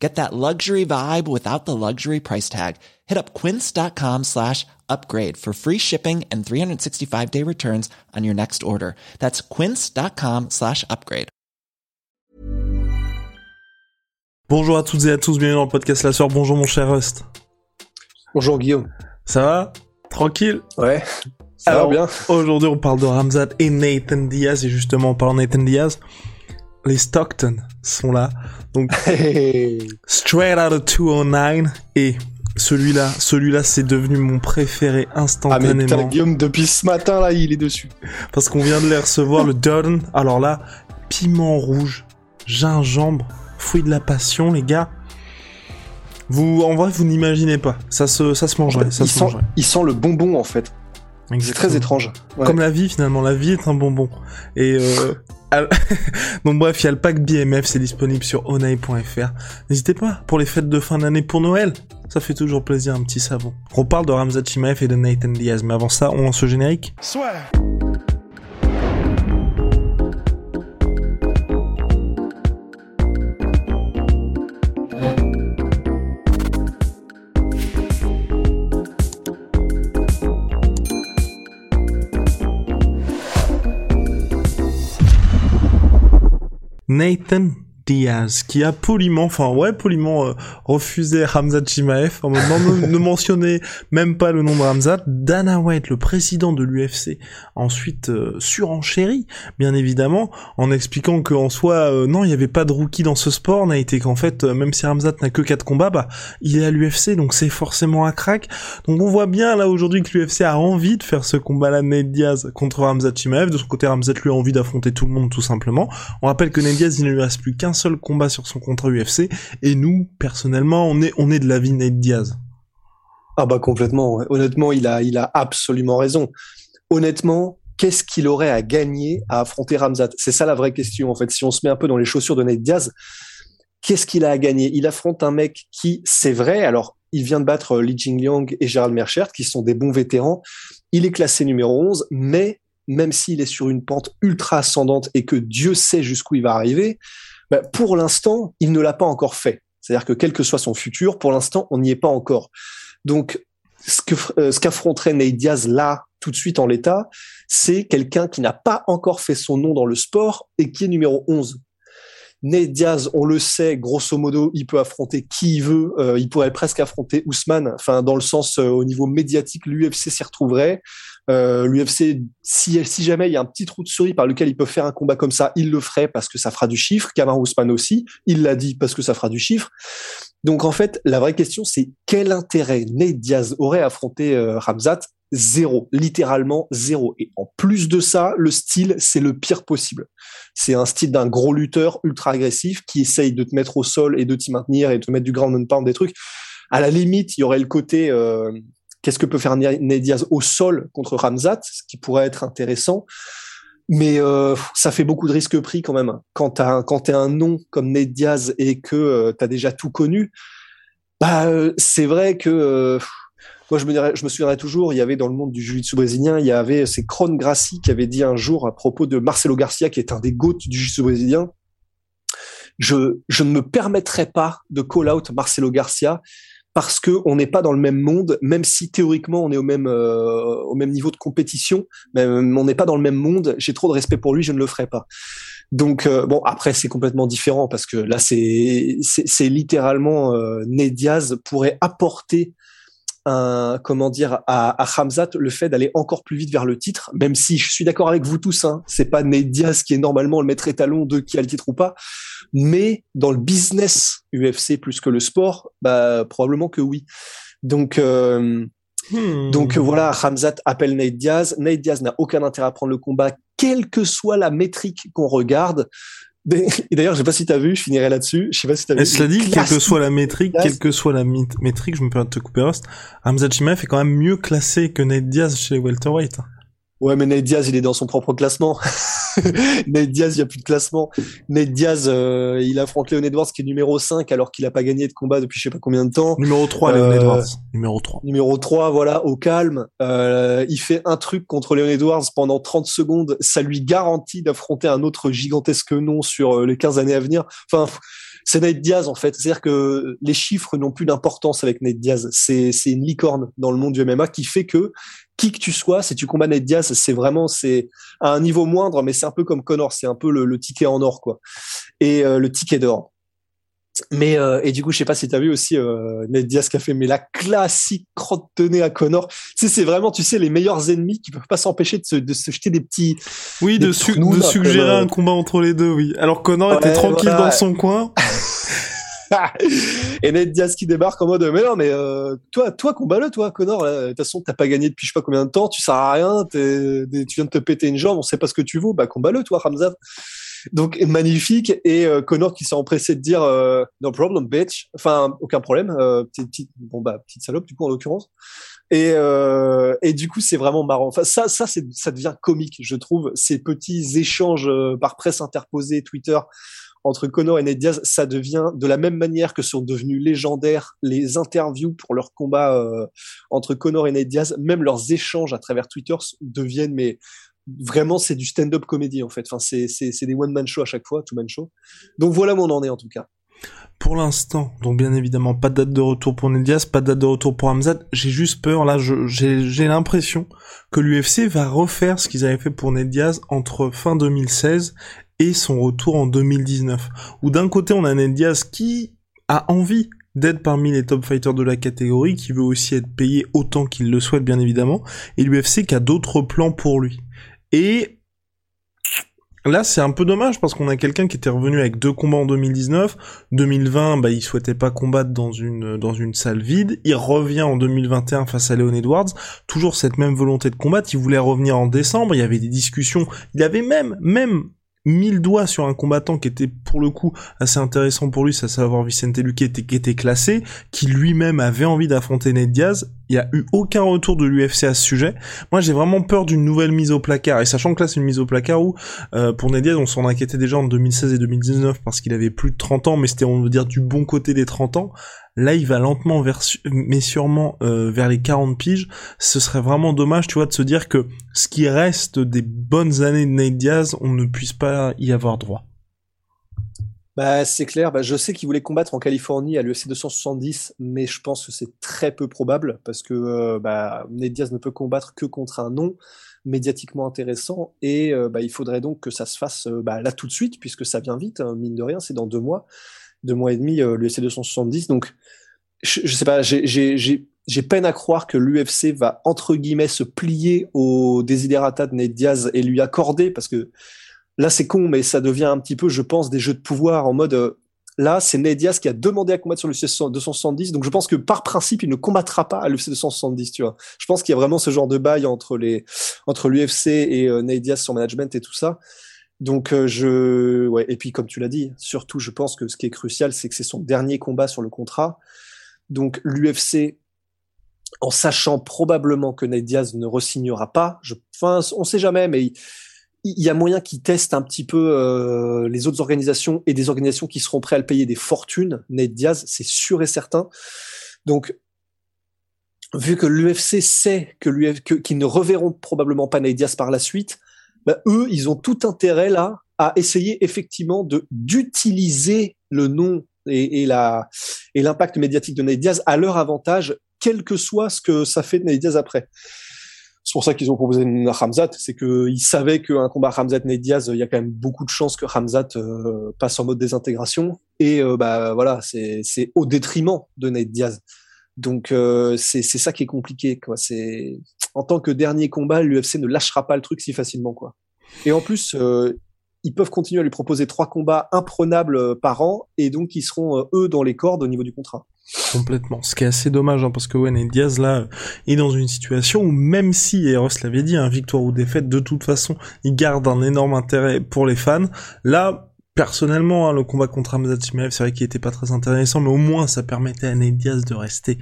Get that luxury vibe without the luxury price tag. Hit up quince.com slash upgrade for free shipping and 365 day returns on your next order. That's quince.com slash upgrade. Bonjour à toutes et à tous, bienvenue dans le podcast La Soeur. Bonjour mon cher Rust. Bonjour Guillaume. Ça va? Tranquille? Ouais. Ça Alors, va bien Aujourd'hui, on parle de Ramzat et Nathan Diaz. Et justement, en parlant de Nathan Diaz, les Stockton sont là. Donc, Straight Out of 209. Et celui-là, celui-là, c'est devenu mon préféré Ah mais instantanément. putain Guillaume depuis ce matin là il est dessus. parce qu'on vient de les recevoir, le Durden. Alors là, piment rouge, gingembre, fruit de la passion, les gars. Vous, en vrai, vous n'imaginez pas. Ça se, ça se mangerait, ça il, se sent, mangerait. il sent le bonbon en fait. C'est très étrange. Ouais. Comme la vie, finalement, la vie est un bonbon. Et euh, donc bref, il y a le pack BMF, c'est disponible sur onai.fr. N'hésitez pas pour les fêtes de fin d'année pour Noël. Ça fait toujours plaisir un petit savon. On parle de Ramzat Chimaev et de Nathan Diaz, mais avant ça, on lance le générique. Nathan Qui a poliment, enfin ouais, poliment euh, refusé Ramzat Chimaev en mode non, ne, ne mentionnez même pas le nom de Ramzat. Dana White, le président de l'UFC, ensuite euh, surenchéri, bien évidemment, en expliquant qu'en soi, euh, non, il n'y avait pas de rookie dans ce sport, n'a été qu'en fait, euh, même si Ramzat n'a que quatre combats, bah, il est à l'UFC, donc c'est forcément un crack. Donc on voit bien là aujourd'hui que l'UFC a envie de faire ce combat-là, Nate Diaz contre Ramzat Chimaev. De son côté, Ramzat lui a envie d'affronter tout le monde, tout simplement. On rappelle que Nate Diaz, il ne lui reste plus qu'un seul combat sur son contrat UFC, et nous, personnellement, on est, on est de l'avis Nate Diaz. Ah bah complètement. Honnêtement il a il a absolument raison. Honnêtement qu'est-ce qu'il aurait à gagner à affronter Ramzat? C'est ça la vraie question en fait. Si on se met un peu dans les chaussures de Nate Diaz, qu'est-ce qu'il a à gagner? Il affronte un mec qui c'est vrai. Alors il vient de battre Li Jingliang et Gérald Merchert qui sont des bons vétérans. Il est classé numéro 11, mais même s'il est sur une pente ultra ascendante et que Dieu sait jusqu'où il va arriver, bah, pour l'instant, il ne l'a pas encore fait. C'est-à-dire que quel que soit son futur, pour l'instant, on n'y est pas encore. Donc, ce euh, qu'affronterait Nate Diaz là, tout de suite en l'état, c'est quelqu'un qui n'a pas encore fait son nom dans le sport et qui est numéro 11. Nate Diaz, on le sait, grosso modo, il peut affronter qui il veut. Euh, il pourrait presque affronter Ousmane. Enfin, dans le sens euh, au niveau médiatique, l'UFC s'y retrouverait. Euh, L'UFC, si, si jamais il y a un petit trou de souris par lequel il peut faire un combat comme ça, il le ferait parce que ça fera du chiffre. Kamar Ousmane aussi, il l'a dit parce que ça fera du chiffre. Donc en fait, la vraie question, c'est quel intérêt Nate Diaz aurait à affronter euh, Ramzat? Zéro, littéralement zéro. Et en plus de ça, le style, c'est le pire possible. C'est un style d'un gros lutteur ultra agressif qui essaye de te mettre au sol et de t'y maintenir et de te mettre du ground and pound, des trucs. À la limite, il y aurait le côté euh, qu'est-ce que peut faire Nate Diaz au sol contre Ramzat, ce qui pourrait être intéressant. Mais euh, ça fait beaucoup de risques pris quand même. Quand quand t'es un nom comme Nate Diaz et que euh, t'as déjà tout connu, bah euh, c'est vrai que euh, moi je me souviendrai toujours, il y avait dans le monde du jiu-jitsu brésilien, il y avait c'est Kron Gracie qui avait dit un jour à propos de Marcelo Garcia qui est un des goats du jiu-jitsu brésilien. Je je ne me permettrai pas de call out Marcelo Garcia parce que on n'est pas dans le même monde, même si théoriquement on est au même euh, au même niveau de compétition, mais euh, on n'est pas dans le même monde. J'ai trop de respect pour lui, je ne le ferai pas. Donc euh, bon, après c'est complètement différent parce que là c'est c'est littéralement euh, Diaz pourrait apporter un comment dire à, à Hamzat le fait d'aller encore plus vite vers le titre, même si je suis d'accord avec vous tous, hein, c'est pas Nate Diaz qui est normalement le maître étalon de qui a le titre ou pas, mais dans le business UFC plus que le sport, bah probablement que oui. Donc euh, Hmm. donc voilà, Hamzat appelle Nate Diaz. Nate Diaz n'a aucun intérêt à prendre le combat, quelle que soit la métrique qu'on regarde. Et d'ailleurs, je sais pas si t'as vu, je finirai là-dessus. Je sais pas si t'as vu. Et cela dit, quelle que soit la métrique, quelle que soit la métrique, je me permets de te couper Rust, Hamza Chimaev est quand même mieux classé que Nate Diaz chez les welterweight. Ouais, mais Nate Diaz, il est dans son propre classement. Nate Diaz, il n'y a plus de classement. Nate Diaz, euh, il affronte Leon Edwards qui est numéro 5 alors qu'il n'a pas gagné de combat depuis je sais pas combien de temps. Numéro 3, Leon euh, Edwards. Numéro 3. Numéro 3, voilà, au calme. Euh, il fait un truc contre Leon Edwards pendant 30 secondes. Ça lui garantit d'affronter un autre gigantesque nom sur les 15 années à venir. Enfin, c'est Nate Diaz en fait. C'est-à-dire que les chiffres n'ont plus d'importance avec Nate Diaz. C'est une licorne dans le monde du MMA qui fait que qui que tu sois, si tu combats Nate Diaz, c'est vraiment c'est à un niveau moindre, mais c'est un peu comme Connor, c'est un peu le, ticket en or quoi, et euh, le ticket d'or. Mais euh, et du coup, je sais pas si tu as vu aussi euh, Nate Diaz qui a fait mais la classique crotte de nez à Connor. Tu sais, c'est vraiment tu sais les meilleurs ennemis qui peuvent pas s'empêcher de se, de se jeter des petits. Oui, de, suggérer un combat entre les deux. Oui. Alors Connor était tranquille dans son coin. et Ned Diaz qui débarque en mode mais non mais euh, toi toi combat-le toi Connor. De toute façon t'as pas gagné depuis je sais pas combien de temps tu sers à rien tu viens de te péter une jambe on sait pas ce que tu vaux. Bah combat-le toi Ramzat donc magnifique. Et euh, Connor qui s'est empressé de dire euh, no problem bitch. Enfin aucun problème. Petite, petite bon bah petite salope du coup en l'occurrence. Et, euh, et du coup, c'est vraiment marrant. Enfin, ça, ça, c'est, ça devient comique, je trouve. Ces petits échanges par presse interposée, Twitter, entre Conor et Ned Diaz, ça devient de la même manière que sont devenus légendaires les interviews pour leur combat euh, entre Conor et Ned Diaz, même leurs échanges à travers Twitter deviennent mais vraiment c'est du stand-up comédie en fait. Enfin c'est des one man show à chaque fois, two man show. Donc voilà où on en est en tout cas. Pour l'instant, donc bien évidemment, pas de date de retour pour Ned Diaz, pas de date de retour pour Hamzat. J'ai juste peur, là, j'ai l'impression que l'UFC va refaire ce qu'ils avaient fait pour Ned Diaz entre fin 2016 et son retour en 2019. Où d'un côté on a Ned Diaz qui a envie d'être parmi les top fighters de la catégorie, qui veut aussi être payé autant qu'il le souhaite bien évidemment, et l'UFC qui a d'autres plans pour lui. Et là c'est un peu dommage parce qu'on a quelqu'un qui était revenu avec deux combats en 2019, 2020 bah il souhaitait pas combattre dans une dans une salle vide, il revient en 2021 face à Leon Edwards, toujours cette même volonté de combattre, il voulait revenir en décembre, il y avait des discussions, il avait même même mille doigts sur un combattant qui était pour le coup assez intéressant pour lui, à savoir Vicente Luque qui était classé, qui lui-même avait envie d'affronter Ned Diaz. Il y a eu aucun retour de l'UFC à ce sujet. Moi, j'ai vraiment peur d'une nouvelle mise au placard. Et sachant que là, c'est une mise au placard où, euh, pour Ned Diaz, on s'en inquiétait déjà en 2016 et 2019 parce qu'il avait plus de 30 ans, mais c'était, on veut dire, du bon côté des 30 ans. Là, il va lentement vers, mais sûrement euh, vers les 40 piges. Ce serait vraiment dommage, tu vois, de se dire que ce qui reste des bonnes années de Nate on ne puisse pas y avoir droit. Bah, c'est clair. Bah, je sais qu'il voulait combattre en Californie à l'UFC 270, mais je pense que c'est très peu probable parce que euh, bah, Nate Diaz ne peut combattre que contre un nom médiatiquement intéressant et euh, bah, il faudrait donc que ça se fasse bah, là tout de suite puisque ça vient vite, hein, mine de rien, c'est dans deux mois deux mois et demi euh, l'UFC 270. Donc, je, je sais pas, j'ai peine à croire que l'UFC va entre guillemets se plier au desiderata de Ned Diaz et lui accorder parce que là c'est con mais ça devient un petit peu je pense des jeux de pouvoir en mode euh, là c'est Ned qui a demandé à combattre sur l'UFC 270 donc je pense que par principe il ne combattra pas à l'UFC 270 tu vois je pense qu'il y a vraiment ce genre de bail entre les entre l'UFC et euh, Ned son management et tout ça donc euh, je ouais et puis comme tu l'as dit, surtout je pense que ce qui est crucial c'est que c'est son dernier combat sur le contrat. Donc l'UFC en sachant probablement que Ned ne resignera pas, je enfin on sait jamais mais y a moyen qu'il teste un petit peu euh, les autres organisations et des organisations qui seront prêtes à le payer des fortunes. Ned Diaz, c'est sûr et certain. Donc vu que l'UFC sait que qu'ils ne reverront probablement pas Ned Diaz par la suite, bah, eux, ils ont tout intérêt là à essayer effectivement de d'utiliser le nom et, et la et l'impact médiatique de Nate Diaz à leur avantage, quel que soit ce que ça fait de Nate Diaz après. C'est pour ça qu'ils ont proposé Ramzat, c'est qu'ils savaient qu'un combat Ramzat-Nate Diaz, il y a quand même beaucoup de chances que Ramzat euh, passe en mode désintégration. Et euh, bah voilà, c'est au détriment de Nate Diaz. Donc euh, c'est ça qui est compliqué. Quoi. En tant que dernier combat, l'UFC ne lâchera pas le truc si facilement, quoi. Et en plus, euh, ils peuvent continuer à lui proposer trois combats imprenables euh, par an, et donc ils seront euh, eux dans les cordes au niveau du contrat. Complètement. Ce qui est assez dommage, hein, parce que Wayne Diaz là est dans une situation où même si, et l'avait dit, hein, victoire ou défaite, de toute façon, il garde un énorme intérêt pour les fans. Là, personnellement, hein, le combat contre Hamza c'est vrai qu'il était pas très intéressant, mais au moins ça permettait à Nate Diaz de rester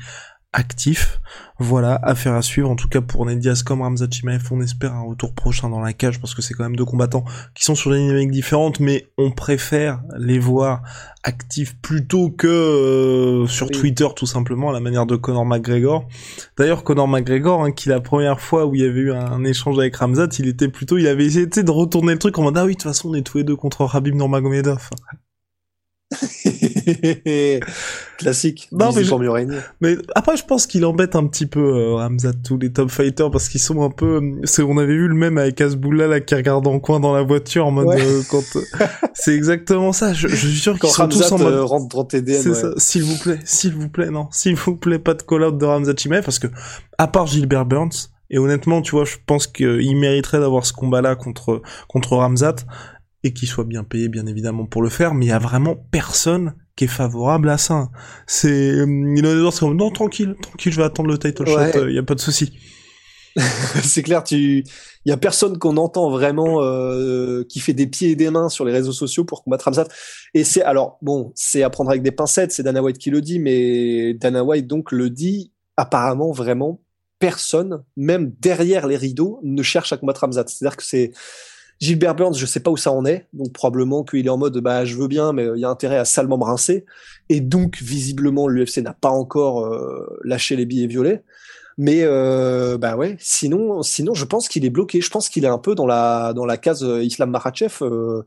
actif. Voilà, affaire à suivre. En tout cas, pour Ned Diaz comme Ramzat Chimaev, on espère un retour prochain dans la cage parce que c'est quand même deux combattants qui sont sur des dynamiques différentes, mais on préfère les voir actifs plutôt que euh, sur Twitter tout simplement à la manière de Conor McGregor. D'ailleurs, Conor McGregor, hein, qui la première fois où il y avait eu un, échange avec Ramzat, il était plutôt, il avait essayé de retourner le truc en mode ah oui, de toute façon on est tous les deux contre Rabib Nurmagomedov. Classique. Non, mais, mais après, je pense qu'il embête un petit peu euh, Ramzat, tous les top fighters, parce qu'ils sont un peu. C'est, on avait vu le même avec Asboula là qui regarde en coin dans la voiture en mode euh, quand. c'est exactement ça. Je, je suis sûr qu'ils sont tous en mode. Euh, rentre dans. C'est ça. S'il vous plaît, s'il vous plaît, non, s'il vous plaît, pas de call-out de Ramzat Chimaev, parce que à part Gilbert Burns. Et honnêtement, tu vois, je pense qu'il mériterait d'avoir ce combat-là contre contre Ramzat et qu'il soit bien payé bien évidemment pour le faire, mais il y a vraiment personne qui est favorable à ça. C'est y a comme non tranquille, tranquille, je vais attendre le title shot, il euh, y a pas de souci. c'est clair, tu il y a personne qu'on entend vraiment euh, qui fait des pieds et des mains sur les réseaux sociaux pour combattre Ramzat. Et c'est alors bon, c'est à prendre avec des pincettes, c'est Dana White qui le dit, mais Dana White donc le dit apparemment vraiment personne, même derrière les rideaux, ne cherche à combattre Ramzat. C'est-à-dire que c'est Gilbert Burns, je sais pas où ça en est, donc probablement qu'il est en mode bah je veux bien, mais il y a intérêt à salement me rincer. Et donc visiblement l'UFC n'a pas encore euh, lâché les billets violets. Mais euh, bah ouais, sinon, sinon je pense qu'il est bloqué. Je pense qu'il est un peu dans la dans la case euh, Islam Makhachev. Euh,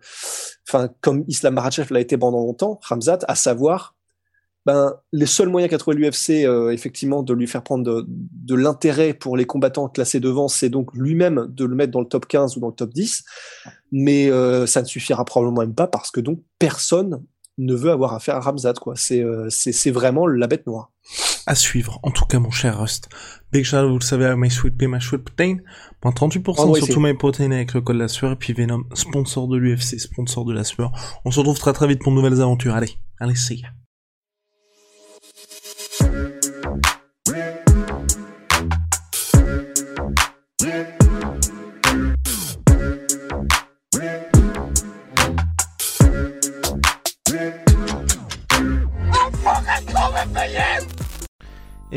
enfin, comme Islam Makhachev l'a été pendant longtemps, Ramzat, à savoir ben, les seuls moyens qu'a trouvé l'UFC, euh, effectivement, de lui faire prendre de, de l'intérêt pour les combattants classés devant, c'est donc lui-même de le mettre dans le top 15 ou dans le top 10. Mais euh, ça ne suffira probablement même pas parce que donc personne ne veut avoir affaire à Ramzat, quoi. C'est euh, c'est vraiment la bête noire. À suivre, en tout cas, mon cher Rust. Big shout vous le savez, à My Sweet Pea, My Sweet Protein. Moins 38% sur tout My Protein avec le code la sueur. Et puis Venom, sponsor de l'UFC, sponsor de la sueur. On se retrouve très très vite pour de nouvelles aventures. Allez, allez, see